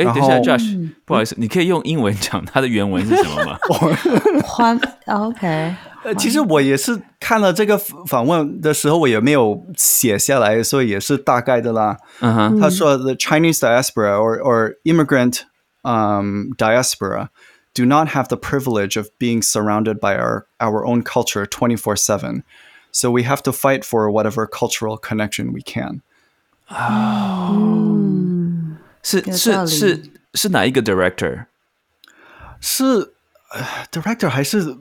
哎，然等一下后，Josh，不好意思，你可以用英文讲它的原文是什么吗？欢 OK，呃，其实我也是看了这个访问的时候，我也没有写下来，所以也是大概的啦。嗯哼，他说，the Chinese diaspora or or immigrant um diaspora do not have the privilege of being surrounded by our our own culture 24/7. So we have to fight for whatever cultural connection we can. 嗯， 是是是是哪一个 director？是呃 director 还是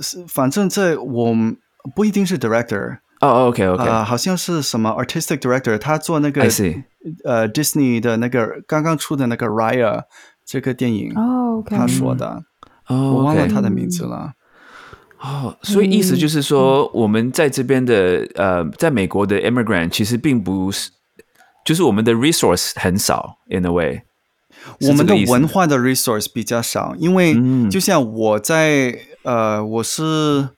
是反正在我不一定是 director 哦，OK OK，啊、好像是什么 artistic director，他做那个。呃 Disney 的那个刚刚出的那个 Raya 这个电影，哦，OK，他说的，哦，我忘了他的名字了。哦，所以意思就是说，我们在这边的呃，在美国的 immigrant 其实并不是，就是我们的 resource 很少，in a way。我们的文化的 resource 比较少，因为嗯。就像我在呃，我是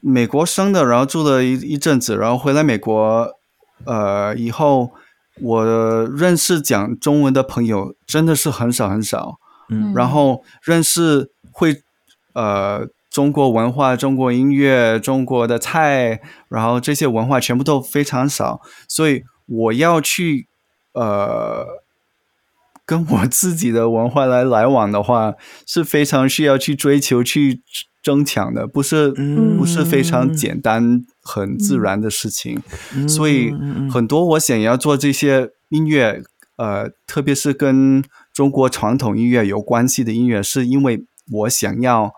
美国生的，然后住了一一阵子，然后回来美国呃以后，我认识讲中文的朋友真的是很少很少，嗯。然后认识会呃中国文化、中国音乐、中国的菜，然后这些文化全部都非常少，所以我要去呃跟我自己的文化来来往的话，是非常需要去追求、去争抢的，不是、嗯不是非常简单、很自然的事情。所以嗯很多我想要做这些音乐，呃，特别是跟中国传统音乐有关系的音乐，是因为我想要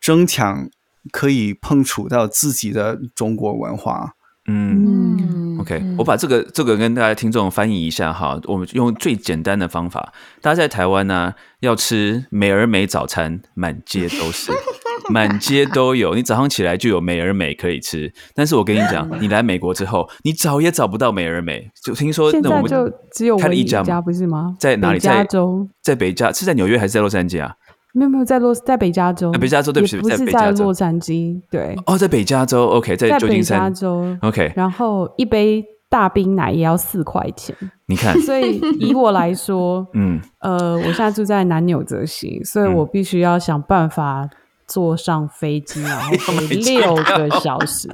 争抢可以碰触到自己的中国文化。嗯。嗯 OK，我把这个这个跟大家听众翻译一下哈。我们用最简单的方法，大家在台湾呢、要吃美而美早餐，满街都是，满街都有。你早上起来就有美而美可以吃，但是我跟你讲，你来美国之后，你找也找不到美而美。就听说现那我们在就只有开了一家不是吗？在哪里在加在州？在北加是在纽约还是在洛杉矶啊？没有没有在洛在北加州，啊北加州对不起不是在洛杉矶，对，哦，在北加州，OK，在在北旧金山。加州。，OK。然后一杯大冰奶也要四块钱，你看，所以以我来说，嗯，呃，我现在住在南纽泽西，所以我必须要想办法坐上飞机，然后飞六个小时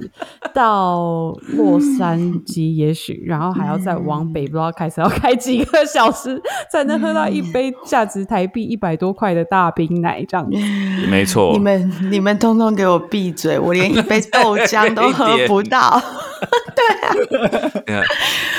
到洛杉矶，也许，然后还要再往北，不知道开始要开几个小时，才能喝到一杯价值台币一百多块的大冰奶，这样子。没错你。们你们通通给我闭嘴！我连一杯豆浆都 喝不到。你看，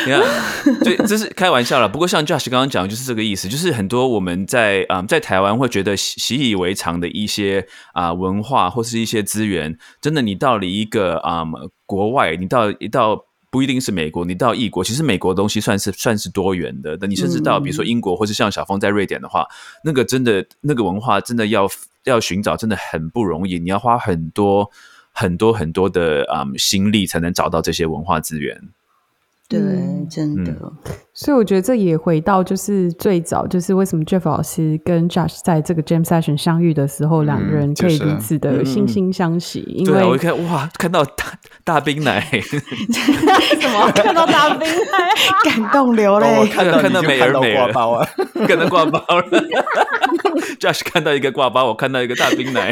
你看，对，这是开玩笑了。不过像 Josh 刚刚讲的，就是这个意思，就是很多我们在啊、在台湾会觉得习习以为常的一些啊、文化或是一些资源，真的你到了一个啊、国外，你到一到。不一定是美国，你到异国，其实美国的东西算是算是多元的。等你甚至到比如说英国，或是像小峰在瑞典的话，那个真的那个文化真的要要寻找，真的很不容易。你要花很多很多很多的啊、心力才能找到这些文化资源。对，嗯真的。所以我觉得这也回到就是最早就是为什么 Jeff 老师跟 Josh 在这个 Jam Session 相遇的时候，两个人可以就是如此的惺惺相惜，因对啊，我为一看哇，看到大大冰奶，什么看到大冰奶，感动流我泪。看到看到美人美了挂包啊，看到挂包了。Josh 看到一个挂包，我看到一个大冰奶。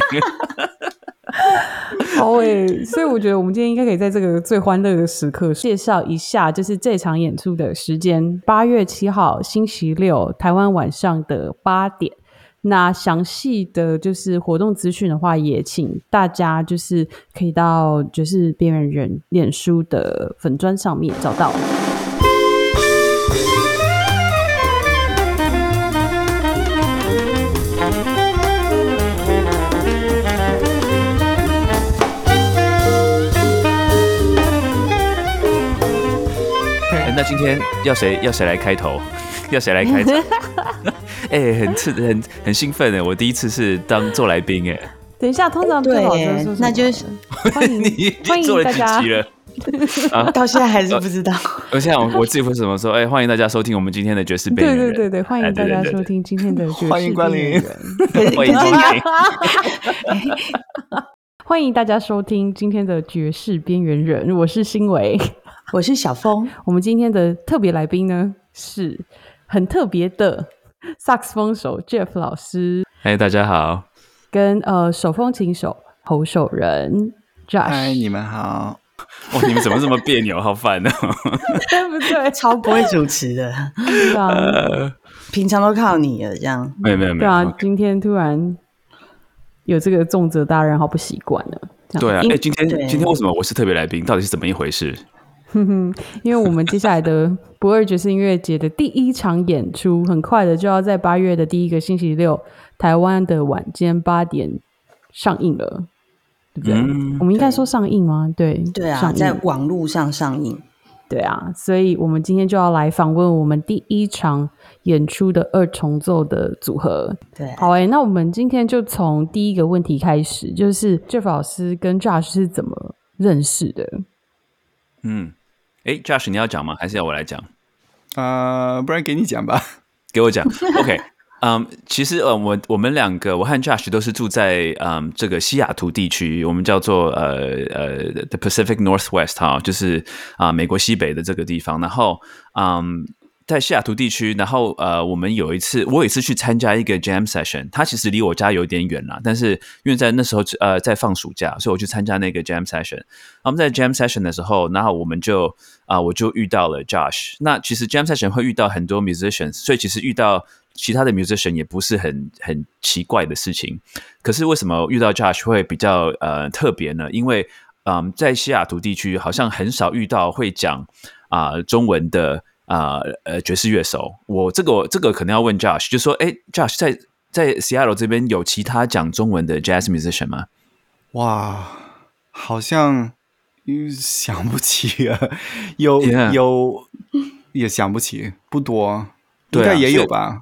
好诶、所以我觉得我们今天应该可以在这个最欢乐的时刻介绍一下，就是这场演出的时间，八月七号星期六，台湾晚上的八点。那详细的就是活动资讯的话，也请大家就是可以到就是边缘人脸书的粉砖上面找到。那今天要谁要谁来开头？要谁来开场？哎、很刺很很兴奋哎！我第一次是当做来宾哎，等一下，通常对最好就是说什么那就是欢迎你已欢经做了几迎大家集了？到现在还是不知道。而且我我自己会怎么说哎、欢迎大家收听我们今天的爵士边对缘人对对对，欢迎大家收听今天的爵士欢迎光临边缘人欢迎光临。欢迎大家收听今天的爵士边缘人，我是新维。我是小峰，我们今天的特别来宾呢，是很特别的萨克斯风手 Jeff 老师，嗨，大家好。跟呃手风琴手侯守仁 Josh。嗨，你们好。哇，你们怎么这么别扭？好烦哦！对不对？超不会主持的，对啊，平常都靠你了，这样。没有没有没有。对啊，今天突然有这个重责大人，好不习惯了。对啊，因哎，今天对今天为什么我是特别来宾？到底是怎么一回事？哼哼，因为我们接下来的不二爵士音乐节的第一场演出，很快的就要在八月的第一个星期六，台湾的晚间八点上映了，对不对？嗯我们应该说上映吗？对，对啊，在网络上上映。对啊，所以我们今天就要来访问我们第一场演出的二重奏的组合。对，好诶、那我们今天就从第一个问题开始，就是 Jeff 老师跟 Josh 是怎么认识的？嗯，哎，Josh，你要讲吗？还是要我来讲？呃，不然给你讲吧。给我讲。OK，嗯、其实呃，我我们两个，我和 Josh 都是住在嗯这个西雅图地区，我们叫做呃呃 The Pacific Northwest 哈，就是啊、美国西北的这个地方。然后嗯。在西雅图地区，然后呃，我们有一次，我有一次去参加一个 jam session，它其实离我家有点远啦，但是因为在那时候呃在放暑假，所以我去参加那个 jam session。我们在 jam session 的时候，然后我们就啊、我就遇到了 Josh。那其实 jam session 会遇到很多 musicians，所以其实遇到其他的 musician 也不是很很奇怪的事情。可是为什么遇到 Josh 会比较呃特别呢？因为嗯，在西雅图地区好像很少遇到会讲啊、中文的啊呃爵士乐手。我这个这个可能要问 Josh，就说哎，Josh 在在 Seattle 这边有其他讲中文的 jazz musician 吗？哇，好像嗯想不起啊，有有也想不起，不多，应该也有吧。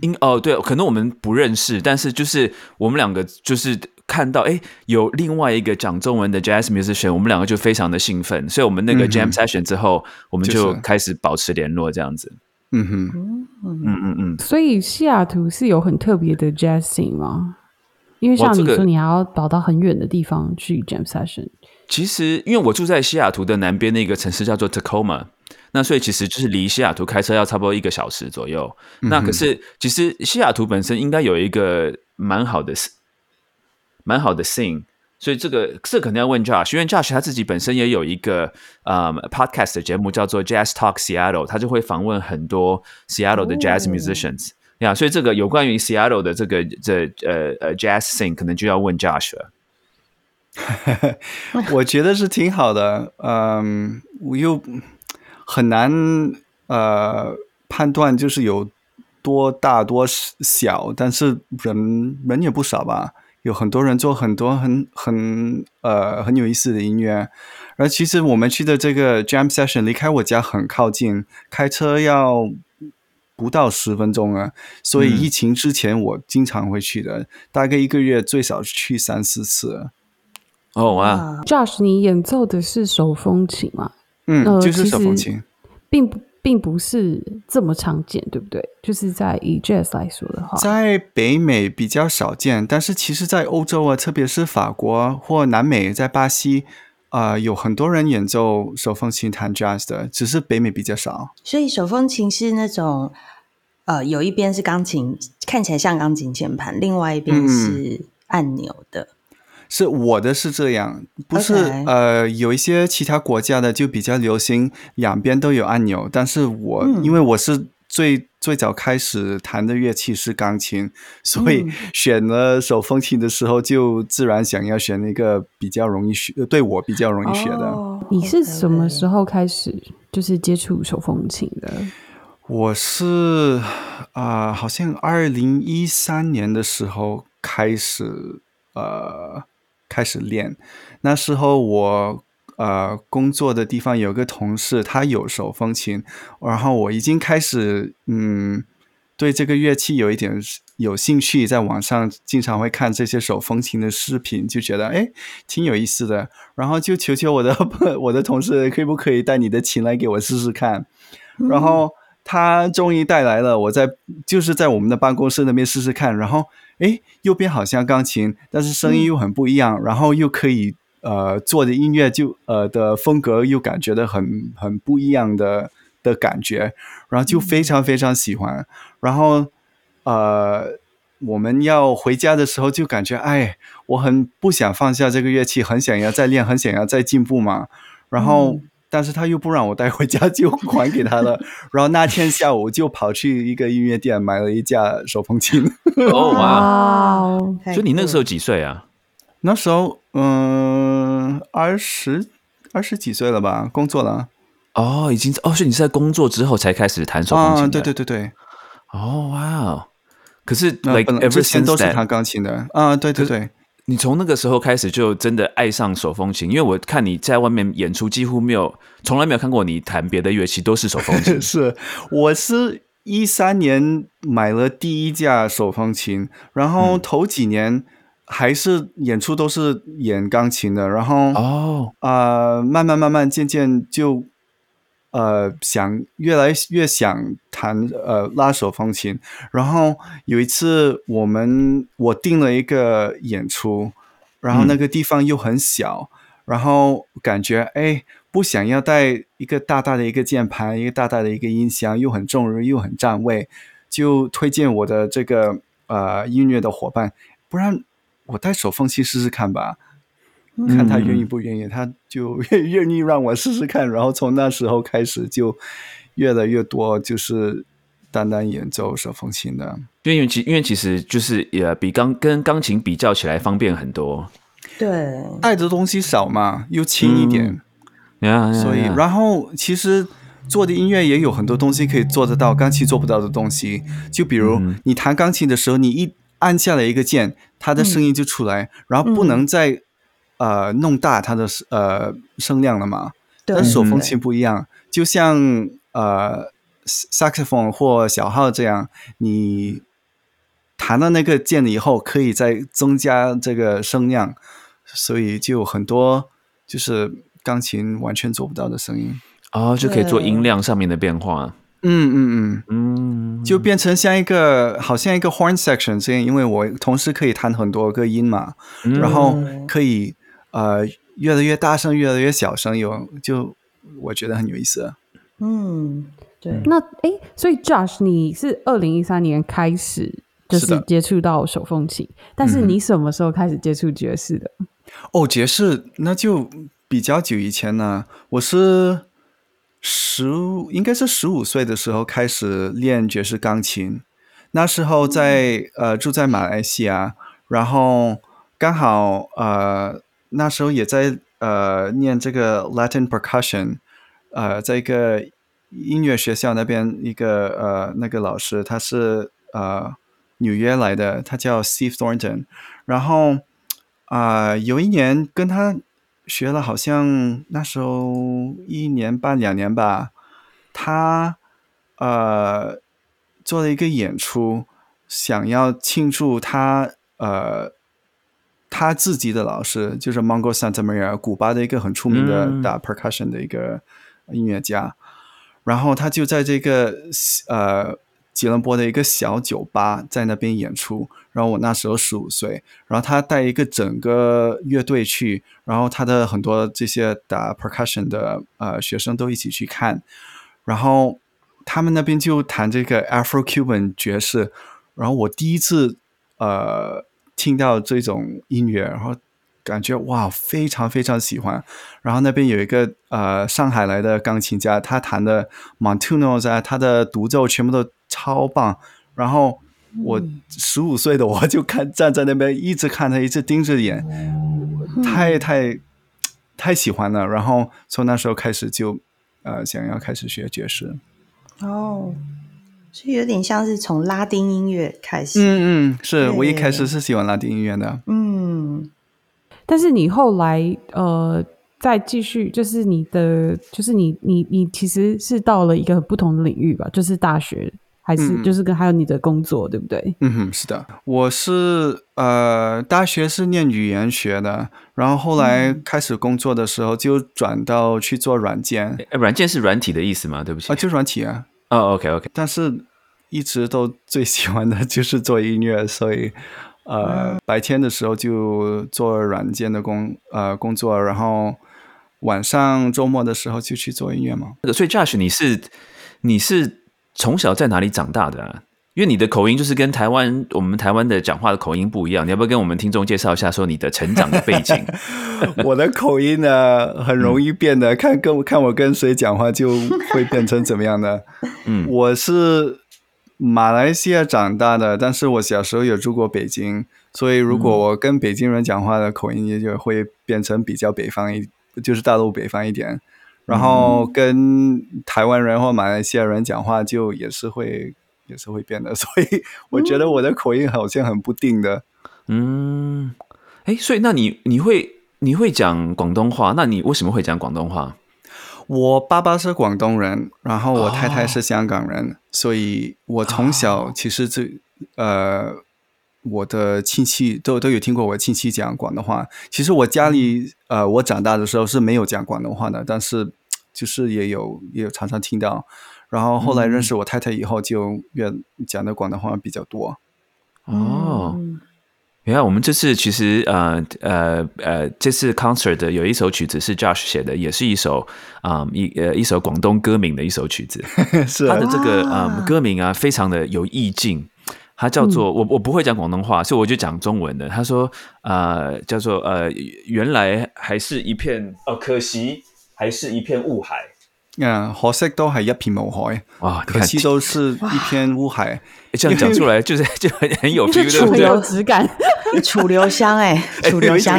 应哦，对，可能我们不认识，但是就是我们两个就是看到，哎，有另外一个讲中文的 jazz musician，我们两个就非常的兴奋，所以我们那个 jam session 之后，我们就开始保持联络，这样子。嗯哼，嗯嗯嗯，所以西雅图是有很特别的 jazz scene 吗？因为像你说，你还要跑到很远的地方去 jam session。其实因为我住在西雅图的南边的一个城市叫做 Tacoma，那所以其实就是离西雅图开车要差不多一个小时左右。那可是其实西雅图本身应该有一个蛮好的蛮好的 scene，所以这个这肯定要问 Josh，因为 Josh 他自己本身也有一个呃 podcast 的节目叫做 Jazz Talk Seattle，他就会访问很多 Seattle 的 jazz musicians。呀，所以这个有关于 Seattle 的这个这呃呃 jazz scene，可能就要问 Josh 了。我觉得是挺好的，嗯，我又很难呃判断就是有多大多小，但是人人也不少吧，有很多人做很多很很呃很有意思的音乐。而其实我们去的这个 jam session 离开我家很靠近，开车要不到十分钟啊。所以嗯疫情之前我经常会去的，大概一个月最少去三四次。哦哇，啊，Josh，你演奏的是手风琴吗？嗯，呃就是手风琴。并不并不是这么常见，对不对？就是在以 jazz 来说的话，在北美比较少见，但是其实，在欧洲啊，特别是法国或南美，在巴西，啊，有很多人演奏手风琴弹 jazz 的，只是北美比较少。所以手风琴是那种，呃，有一边是钢琴，看起来像钢琴键盘，另外一边嗯是按钮的。是我的是这样，不是呃，有一些其他国家的就比较流行两边都有按钮，但是我、嗯因为我是最最早开始弹的乐器是钢琴，所以嗯选了手风琴的时候就自然想要选一个比较容易学，对我比较容易学的。哦你是什么时候？候开始就是接触手风琴的？我是啊、好像二零一三年的时候开始呃开始练。那时候我呃工作的地方有个同事，他有手风琴，然后我已经开始嗯对这个乐器有一点有兴趣，在网上经常会看这些手风琴的视频，就觉得哎挺有意思的，然后就求求我的 我的同事可不可以带你的琴来给我试试看。然后他终于带来了，我在就是在我们的办公室那边试试看，然后诶，右边好像钢琴，但是声音又很不一样，然后又可以呃做的音乐就呃的风格又感觉的很很不一样的的感觉，然后就非常非常喜欢，然后呃，我们要回家的时候就感觉，哎，我很不想放下这个乐器，很想要再练，很想要再进步嘛。然后，但是他又不让我带回家，就还给他了。然后那天下午就跑去一个音乐店买了一架手风琴。哦哇！哇哦，太所以你那个时候几岁啊？那时候，嗯，二十二十几岁了吧，工作了。哦，已经哦，所以你是在工作之后才开始弹手风琴？对对对对，哦，哇哦！可是 like ever 之前 since 都是弹钢琴的啊，对对对。你从那个时候开始就真的爱上手风琴，因为我看你在外面演出几乎没有，从来没有看过你弹别的乐器，都是手风琴。是，我是一三年买了第一架手风琴，然后头几年还是演出都是演钢琴的，然后哦，呃，慢慢慢慢渐渐就呃想越来越想弹呃拉手风琴，然后有一次我们我订了一个演出，然后那个地方又很小，然后感觉哎不想要带一个大大的一个键盘，一个大大的一个音箱，又很重又很占位，就推荐我的这个呃音乐的伙伴，不然我带手风琴试试看吧。看他愿意不愿意，他就愿意让我试试看，然后从那时候开始就越来越多，就是单单演奏手风琴的。因为其因为其实就是也比钢跟钢琴比较起来方便很多。对，带的东西少嘛，又轻一点，呀，所以然后其实做的音乐也有很多东西可以做得到，钢琴做不到的东西。就比如嗯你弹钢琴的时候，你一按下了一个键，它的声音就出来，然后不能再、呃弄大它的呃声量了嘛。对但手风琴不一样，就像呃萨克斯风或小号这样，你弹了那个键了以后，可以再增加这个声量，所以就有很多就是钢琴完全做不到的声音。哦，就可以做音量上面的变化。嗯嗯嗯嗯，，就变成像一个好像一个 horn section 这样，因为我同时可以弹很多个音嘛，嗯然后可以呃越来越大声，越来越小声，有就我觉得很有意思。嗯，对，那诶，所以 Josh，你是二零一三年开始就是接触到手风琴，但是你什么时候开始接触爵士的？哦，爵士那就比较久以前呢，我是十，应该是十五岁的时候开始练爵士钢琴。那时候在呃住在马来西亚，然后刚好呃那时候也在呃念这个 Latin percussion，呃，在一个音乐学校那边一个呃那个老师他是呃纽约来的，他叫 Steve Thornton，然后啊、有一年跟他学了，好像那时候一年半两年吧，他呃做了一个演出，想要庆祝他呃他自己的老师，就是 Mongo Santa Maria，古巴的一个很出名的嗯。打 percussion 的一个音乐家，然后他就在这个呃吉隆坡的一个小酒吧在那边演出，然后我那时候十五岁，然后他带一个整个乐队去，然后他的很多这些打 percussion 的呃学生都一起去看，然后他们那边就弹这个 Afro Cuban 爵士，然后我第一次呃听到这种音乐，然后感觉哇非常非常喜欢，然后那边有一个呃上海来的钢琴家，他弹的 Montunos 啊，他的独奏全部都超棒，然后。我十五岁的我就看站在那边一直看他，一直盯着眼，太太太喜欢了。然后从那时候开始就呃想要开始学爵士。哦，所以有点像是从拉丁音乐开始，嗯嗯，是我一开始是喜欢拉丁音乐的。嗯，但是你后来呃再继续，就是你的，就是你你你其实是到了一个不同的领域吧，就是大学还是嗯就是跟还有你的工作，对不对？嗯哼，是的，我是呃大学是念语言学的，然后后来开始工作的时候就转到去做软件诶软件是软体的意思吗？对不起。啊，就软体啊。哦，OK OK，但是一直都最喜欢的就是做音乐，所以呃，白天的时候就做软件的工呃工作，然后晚上周末的时候就去做音乐嘛。所以 Josh，你是你是从小在哪里长大的啊？因为你的口音就是跟台湾我们台湾的讲话的口音不一样，你要不要跟我们听众介绍一下，说你的成长的背景？我的口音呢，很容易变的，看跟看我跟谁讲话就会变成怎么样的。嗯我是马来西亚长大的，但是我小时候有住过北京，所以如果我跟北京人讲话的口音也就会变成比较北方一，就是大陆北方一点。然后跟台湾人或马来西亚人讲话，就也是会也是会变的，所以我觉得我的口音好像很不定的。嗯，哎，所以那你你会你会讲广东话？那你为什么会讲广东话？我爸爸是广东人，然后我太太哦是香港人，所以我从小其实这呃，我的亲戚都都有听过我亲戚讲广东话。其实我家里呃，我长大的时候是没有讲广东话的，但是就是也有也有常常听到。然后后来认识我太太以后，就越讲的广东话比较多。哦，嗯你看我们这次其实呃呃呃，这次 concert 的有一首曲子是 Josh 写的，也是一首啊、一呃一首广东歌名的一首曲子。是啊它的这个哇嗯歌名啊，非常的有意境。它叫做、我我不会讲广东话，所以我就讲中文的。他说呃叫做呃原来还是一片哦，可惜还是一片雾海嗯，可惜都係一片霧海，哇！你看可惜都是一片雾海。这样讲出来就是就很很有 feel，是楚对不对？留质感。楚留香 哎、楚留香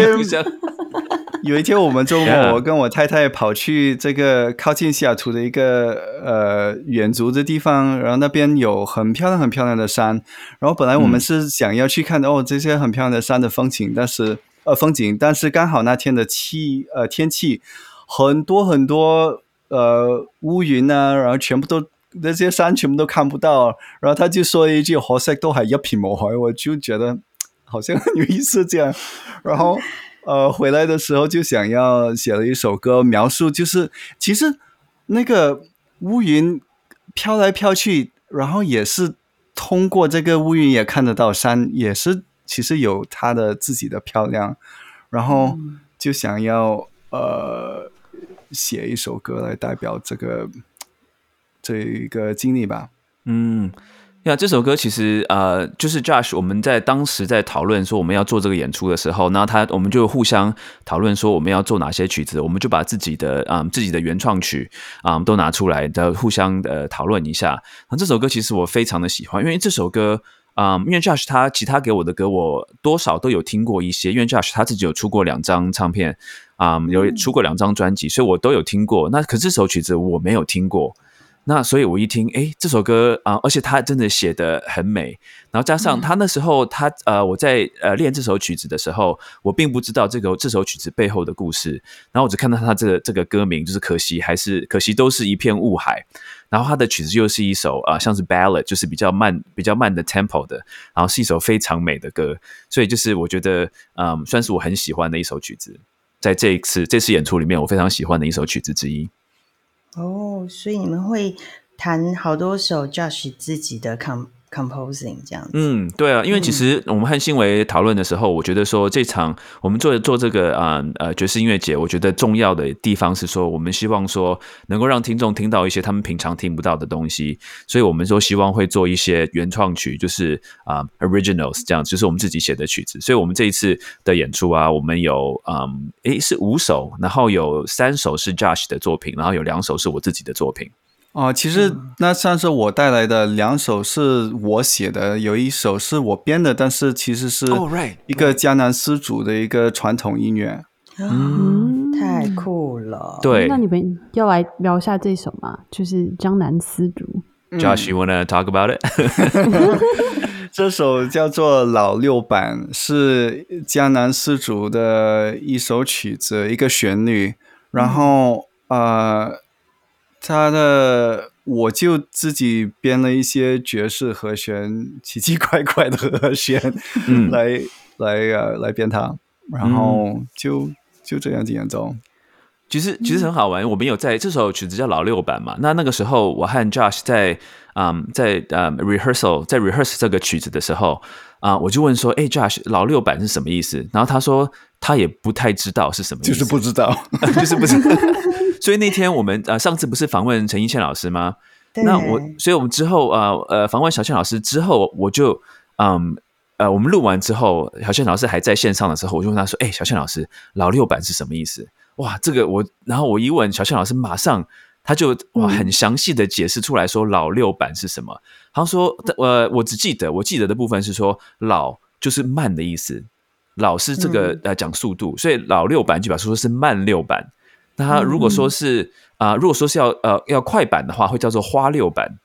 有一天我们周末我跟我太太跑去这个靠近西雅图的一个呃远足的地方，然后那边有很漂亮很漂亮的山，然后本来我们嗯是想要去看、哦这些很漂亮的山的风景，但是呃风景，但是刚好那天的气呃天气很多很多呃乌云啊，然后全部都。那些山全部都看不到，然后他就说了一句可惜都还一片霧海，我就觉得好像很有意思这样。然後呃回来的时候就想要写了一首歌，描述就是其实那个乌云飘来飘去，然后也是通过这个乌云也看得到山，也是其实有它的自己的漂亮，然后就想要呃写一首歌来代表这个这一个经历吧。嗯，呀，这首歌其实呃，就是 Josh，我们在当时在讨论说我们要做这个演出的时候，那他我们就互相讨论说我们要做哪些曲子，我们就把自己的啊、嗯自己的原创曲啊、都拿出来的互相的讨论一下。那这首歌其实我非常的喜欢，因为这首歌。啊、因为 Josh 他其他给我的歌，我多少都有听过一些。因为 Josh 他自己有出过两张唱片，啊、有出过两张专辑，所以我都有听过。那可是这首曲子我没有听过，那所以我一听，哎，这首歌啊、而且他真的写的很美，然后加上他那时候他呃，我在呃练这首曲子的时候，我并不知道这个这首曲子背后的故事，然后我只看到他这个这个歌名，就是可惜还是可惜都是一片雾海，然后他的曲子又是一首啊、像是 ballad，就是比较慢比较慢的 tempo 的，然后是一首非常美的歌，所以就是我觉得嗯，算是我很喜欢的一首曲子，在这一次这次演出里面，我非常喜欢的一首曲子之一。哦，所以你们会弹好多首 Josh 自己的 come composing 这样子。嗯，对啊，因为其实我们和新维讨论的时候，我觉得说这场我们做做这个啊呃爵士音乐节，我觉得重要的地方是说，我们希望说能够让听众听到一些他们平常听不到的东西，所以我们说希望会做一些原创曲，就是啊、originals 这样，就是我们自己写的曲子。所以我们这一次的演出啊，我们有嗯诶是五首，然后有三首是 Josh 的作品，然后有两首是我自己的作品。哦，其实那上次我带来的两首是我写的，有一首是我编的，但是其实是哦，right，一个江南丝竹的一个传统音乐。嗯，太酷了。对那你们要来聊一下这首吗？就是江南丝竹。，Josh，you wanna talk about it？这首叫做《老六版》，是江南丝竹的一首曲子，一个旋律。然后呃，它的我就自己编了一些爵士和弦，奇奇怪怪的和弦，嗯 来来呃来编它，然后就就这样子演奏。其实其实很好玩，我们有在这首曲子叫老六版嘛。那那个时候，我和 Josh 在嗯在嗯 rehearsal 在 rehearse 这个曲子的时候啊、我就问说：“哎，Josh，老六版是什么意思？”然后他说他也不太知道是什么意思，就是不知道，就是不是。所以那天我们呃上次不是访问陈一茜老师吗？那我，所以我们之后啊呃访问小倩老师之后，我就嗯呃我们录完之后，小倩老师还在线上的时候，我就问他说：“哎，小倩老师，老六版是什么意思？”哇，这个我，然后我一问小倩老师，马上他就哇很详细的解释出来说老六版是什么。他说：“呃，我只记得我记得的部分是说老就是慢的意思，老是这个呃讲速度，所以老六版就表示说是慢六版。那他如果说是啊、如果说是要呃要快板的话，会叫做花六板。”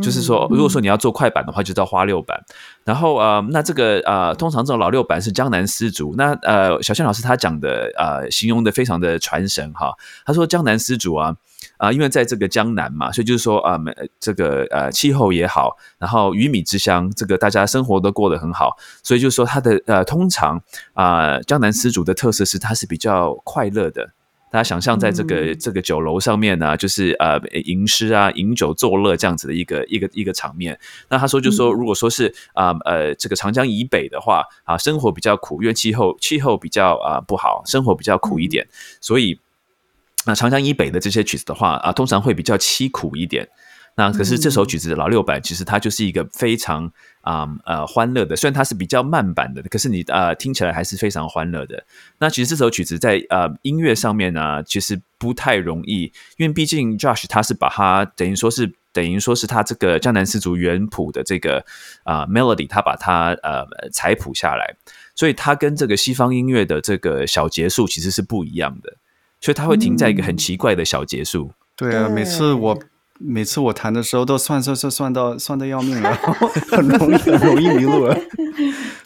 就是说，如果说你要做快板的话，就叫花六板。然后呃，那这个呃，通常这种老六板是江南丝竹。那呃，小倩老师他讲的呃，形容的非常的传神哈。他说江南丝竹啊啊、因为在这个江南嘛，所以就是说啊、呃，这个呃气候也好，然后鱼米之乡，这个大家生活都过得很好，所以就是说它的呃，通常啊、江南丝竹的特色是它是比较快乐的。大家想象在这个、这个酒楼上面呢、就是呃吟诗啊、饮酒作乐这样子的一个一个一个场面。那他说就说，如果说是啊呃这个长江以北的话啊，生活比较苦，因为气候气候比较啊、不好，生活比较苦一点，所以那长江以北的这些曲子的话啊，通常会比较凄苦一点。那可是这首曲子的老六版，其实它就是一个非常啊呃欢乐的，虽然它是比较慢版的，可是你呃听起来还是非常欢乐的。那其实这首曲子在呃音乐上面呢，其实不太容易，因为毕竟 Josh 他是把它等于说是等于说是他这个江南丝竹原谱的这个啊、melody，他把它呃采谱下来，所以它跟这个西方音乐的这个小结束其实是不一样的，所以它会停在一个很奇怪的小节数。对啊，每次我每次我弹的时候都算算算算到算的要命了，然 后很容易很容易迷路了。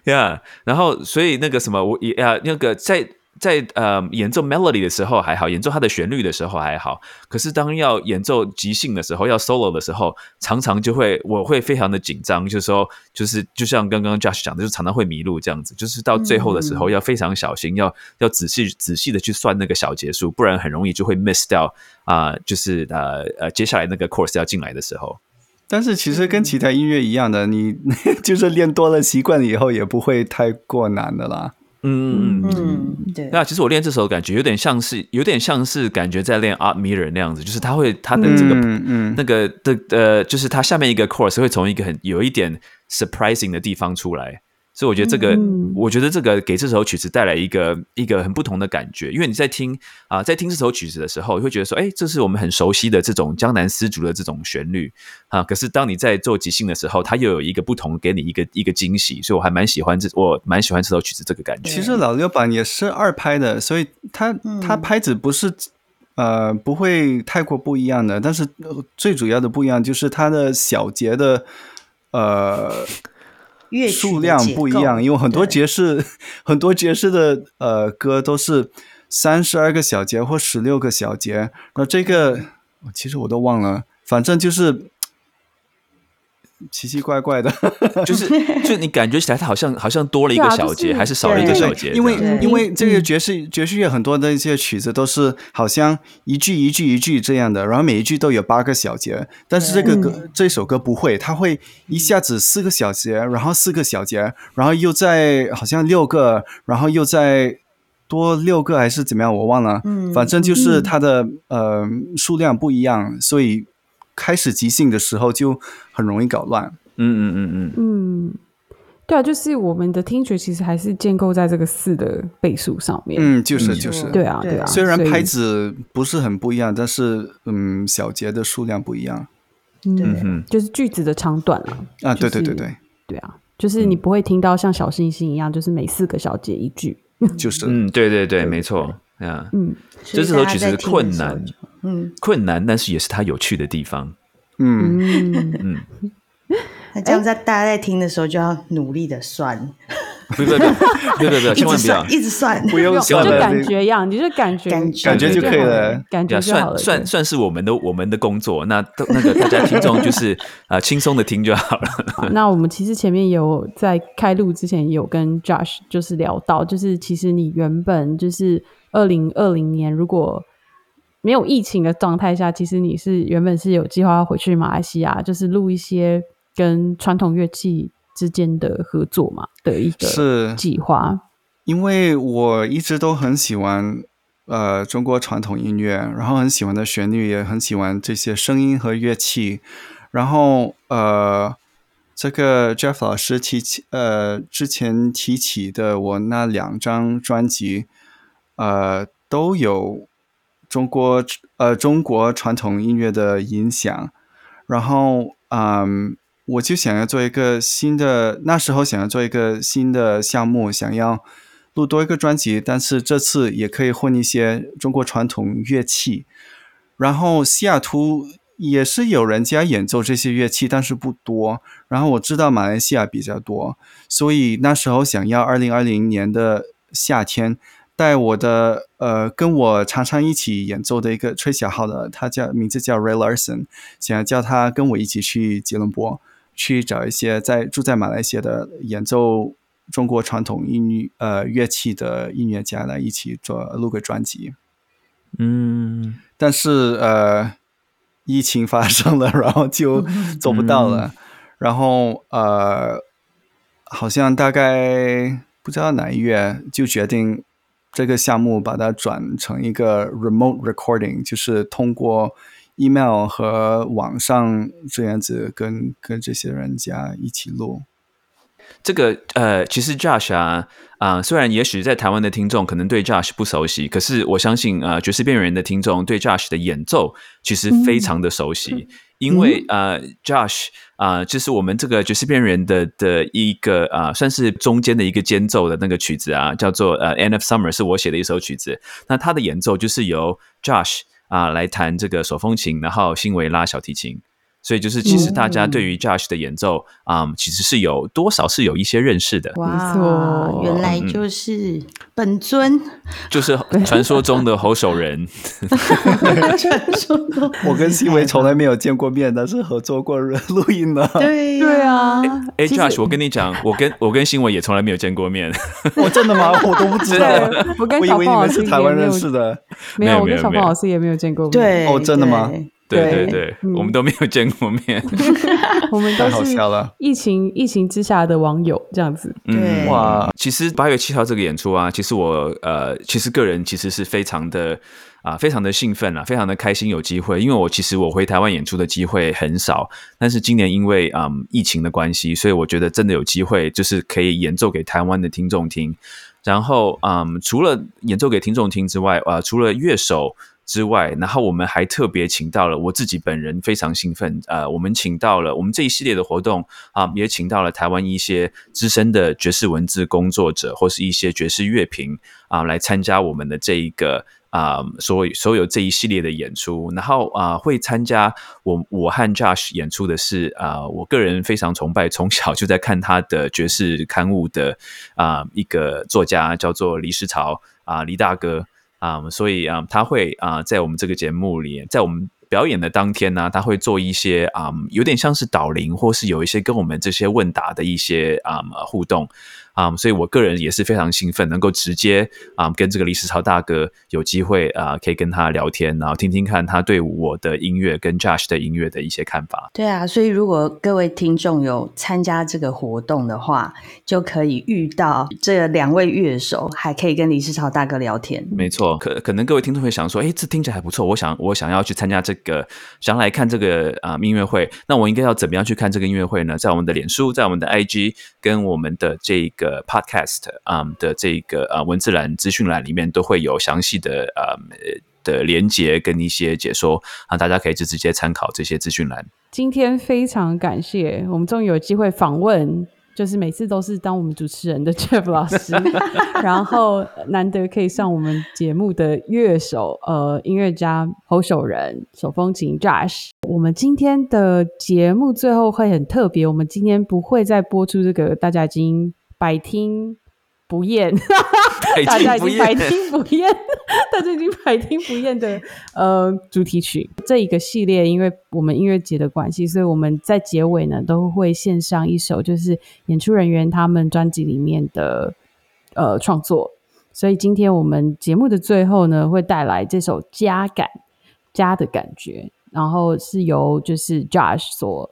Yeah，然后所以那个什么，我也啊，那个在在呃演奏 melody 的时候还好，演奏它的旋律的时候还好，可是当要演奏即兴的时候，要 solo 的时候，常常就会我会非常的紧张，就是说就是就像刚刚 Josh 讲的，就常常会迷路这样子，就是到最后的时候要非常小心，要要仔细仔细的去算那个小节数，不然很容易就会 miss 掉啊、就是呃呃接下来那个 course 要进来的时候。但是其实跟其他音乐一样的，你 就是练多了习惯了以后，也不会太过难的啦。嗯嗯嗯。嗯，对，那其实我练这首感觉有点像是，有点像是感觉在练 Art Mirror 那样子，就是它会它的这个、嗯嗯。那个的呃，就是它下面一个 course 会从一个很有一点 surprising 的地方出来，所以我觉得这个，嗯。我觉得这个给这首曲子带来一个一个很不同的感觉，因为你在听啊、在听这首曲子的时候，你会觉得说，哎，这是我们很熟悉的这种江南丝竹的这种旋律啊，可是当你在做即兴的时候，它又有一个不同，给你一个一个惊喜，所以我还蛮喜欢这，我蛮喜欢这首曲子这个感觉。其实老六版也是二拍的，所以它它拍子不是呃不会太过不一样的，但是呃最主要的不一样就是它的小节的呃乐曲数量不一样，因为很多对爵士很多爵士的呃歌都是三十二个小节或十六个小节，那这个其实我都忘了，反正就是奇奇怪怪的。就是，就你感觉起来，它好像好像多了一个小节，还是少了一个小节？因为因为这个嗯。爵士爵士乐很多的一些曲子都是好像一句一句一句这样的，然后每一句都有八个小节，但是这个歌这首歌不会，它会一下子四个小节，然后四个小节，然后又在好像六个，然后又在多六个还是怎么样，我忘了，嗯。反正就是它的呃数量不一样，所以开始即兴的时候就很容易搞乱。嗯嗯嗯嗯，嗯，对啊，就是我们的听觉其实还是建构在这个四的倍数上面。嗯，就是嗯就是，对啊，对对啊。虽然拍子不是很不一样，但是嗯，小节的数量不一样嗯，嗯就是句子的长短啊。啊。对就是对对对，对啊，就是你不会听到像小星星一样，就是每四个小节一句。就是嗯，对对对，没错，啊，嗯，就这首曲子大家在听的困难嗯，困难，但是也是它有趣的地方。嗯，嗯，那这样在大家在听的时候就要努力的算，不不不不不不，一 千万不要。一直算，不用就算。就，感觉一样，你就感觉感觉。感觉就可以了感觉呀，就好了。算算算是我们的我们的工作，那都那个大家听众就是 啊轻松的听就好了。好那我们其实前面有在开录之前有跟 Josh 就是聊到，就是其实你原本就是二零二零年如果没有疫情的状态下，其实你是原本是有计划要回去马来西亚，就是录一些跟传统乐器之间的合作嘛的一个是计划。因为我一直都很喜欢呃中国传统音乐，然后很喜欢的旋律，也很喜欢这些声音和乐器。然后呃，这个 Jeff 老师提起呃之前提起的我那两张专辑，呃都有中国呃中国传统音乐的影响。然后嗯，我就想要做一个新的，那时候想要做一个新的项目，想要。录多一个专辑，但是这次也可以混一些中国传统乐器。然后西雅图也是有人家演奏这些乐器，但是不多。然后我知道马来西亚比较多，所以那时候想要二零二零年的夏天带我的呃跟我常常一起演奏的一个吹小号的，他叫名字叫 Ray Larson，想要叫他跟我一起去吉隆坡去找一些在住在马来西亚的演奏。中国传统音乐呃乐器的音乐家来一起做录个专辑，嗯，但是呃疫情发生了，然后就 做不到了，然后呃好像大概不知道哪一月就决定这个项目把它转成一个 remote recording，就是通过 email 和网上这样子跟跟这些人家一起录。这个呃，其实 Josh 啊啊，虽然也许在台湾的听众可能对 Josh 不熟悉，可是我相信呃，爵士边缘人的听众对 Josh 的演奏其实非常的熟悉，因为呃，Josh 啊，就是我们这个爵士边缘人的的一个啊，算是中间的一个间奏的那个曲子啊，叫做呃《End of Summer》，是我写的一首曲子。那它的演奏就是由 Josh 啊来弹这个手风琴，然后辛维拉小提琴。所以就是，其实大家对于 Josh 的演奏啊，其实是有多少是有一些认识的。哇，原来就是本尊，就是传说中的侯守仁。传说中，我跟新维从来没有见过面，但是合作过录音的。对对啊，哎，Josh，我跟你讲，我跟我跟新维也从来没有见过面。我 真的吗？我都不知道。我跟小凤老师是台湾认识的。没有，我跟小凤老师也没有见过面。对，哦，真的吗？对对。对，我们都没有见过面，我们都是疫情疫情之下的网友这样子。对。哇，其实八月七号这个演出啊，其实我呃，其实个人其实是非常的啊，非常的兴奋啊，非常的开心有机会，因为我其实我回台湾演出的机会很少，但是今年因为嗯疫情的关系，所以我觉得真的有机会，就是可以演奏给台湾的听众听。然后嗯，除了演奏给听众听之外，啊，除了乐手。之外，然后我们还特别请到了我自己本人非常兴奋，呃，我们请到了我们这一系列的活动啊，也请到了台湾一些资深的爵士文字工作者或是一些爵士乐评啊，来参加我们的这一个啊，所所有这一系列的演出。然后啊，会参加我我和 Josh 演出的是啊，我个人非常崇拜，从小就在看他的爵士刊物的啊一个作家，叫做李世潮啊，李大哥。啊，所以啊，他会啊，在我们这个节目里，在我们表演的当天呢，他会做一些啊，有点像是导聆，或是有一些跟我们这些问答的一些啊互动。啊，所以我个人也是非常兴奋，能够直接啊跟这个李世超大哥有机会啊，可以跟他聊天，然后听听看他对我的音乐跟 Josh 的音乐的一些看法。对啊，所以如果各位听众有参加这个活动的话，就可以遇到这两位乐手，还可以跟李世超大哥聊天。没错，可可能各位听众会想说，哎，这听起来还不错，我想我想要去参加这个，想来看这个啊音乐会，那我应该要怎么样去看这个音乐会呢？在我们的脸书，在我们的 IG，跟我们的这个。个 podcast 啊的这个呃文字栏资讯栏里面都会有详细的呃的连接跟一些解说啊，大家可以就直接参考这些资讯栏。今天非常感谢，我们终于有机会访问，就是每次都是当我们主持人的 Jeff 老师，然后难得可以上我们节目的乐手呃音乐家侯守仁手风琴 Josh。我们今天的节目最后会很特别，我们今天不会再播出这个大家已经。百听不厌，大家已经百听不厌，大家已经百听不厌的呃主题曲这一个系列，因为我们音乐节的关系，所以我们在结尾呢都会献上一首，就是演出人员他们专辑里面的呃创作。所以今天我们节目的最后呢，会带来这首家感家的感觉，然后是由就是 Josh 所。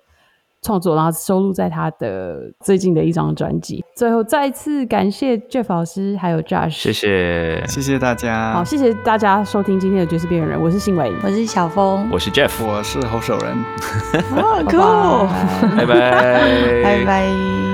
创作，然后收录在他的最近的一张专辑。最后再次感谢 Jeff 老师还有 Josh，谢谢，谢谢大家。好，谢谢大家收听今天的爵士边缘人，我是信伟，我是小峰，我是 Jeff，我是侯守仁。哦，拜酷，拜拜，拜拜。